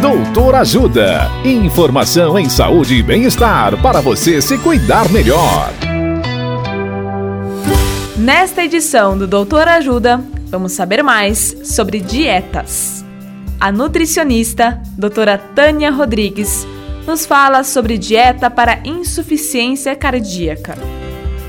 Doutor Ajuda. Informação em saúde e bem-estar para você se cuidar melhor. Nesta edição do Doutor Ajuda, vamos saber mais sobre dietas. A nutricionista, doutora Tânia Rodrigues, nos fala sobre dieta para insuficiência cardíaca.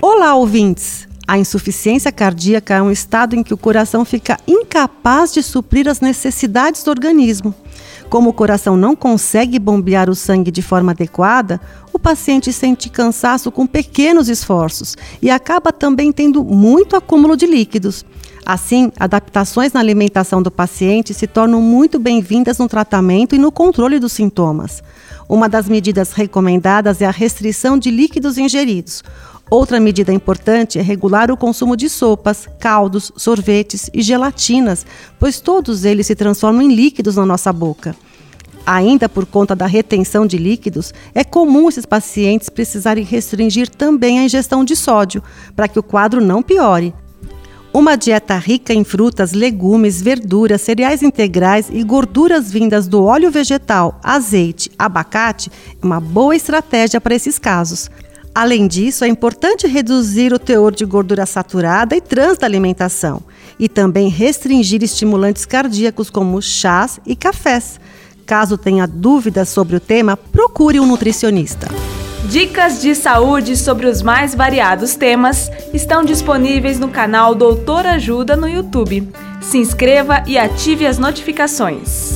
Olá, ouvintes! A insuficiência cardíaca é um estado em que o coração fica incapaz de suprir as necessidades do organismo. Como o coração não consegue bombear o sangue de forma adequada, o paciente sente cansaço com pequenos esforços e acaba também tendo muito acúmulo de líquidos. Assim, adaptações na alimentação do paciente se tornam muito bem-vindas no tratamento e no controle dos sintomas. Uma das medidas recomendadas é a restrição de líquidos ingeridos. Outra medida importante é regular o consumo de sopas, caldos, sorvetes e gelatinas, pois todos eles se transformam em líquidos na nossa boca. Ainda por conta da retenção de líquidos, é comum esses pacientes precisarem restringir também a ingestão de sódio, para que o quadro não piore. Uma dieta rica em frutas, legumes, verduras, cereais integrais e gorduras vindas do óleo vegetal, azeite, abacate é uma boa estratégia para esses casos. Além disso, é importante reduzir o teor de gordura saturada e trans da alimentação e também restringir estimulantes cardíacos como chás e cafés. Caso tenha dúvidas sobre o tema, procure um nutricionista. Dicas de saúde sobre os mais variados temas estão disponíveis no canal Doutor Ajuda no YouTube. Se inscreva e ative as notificações.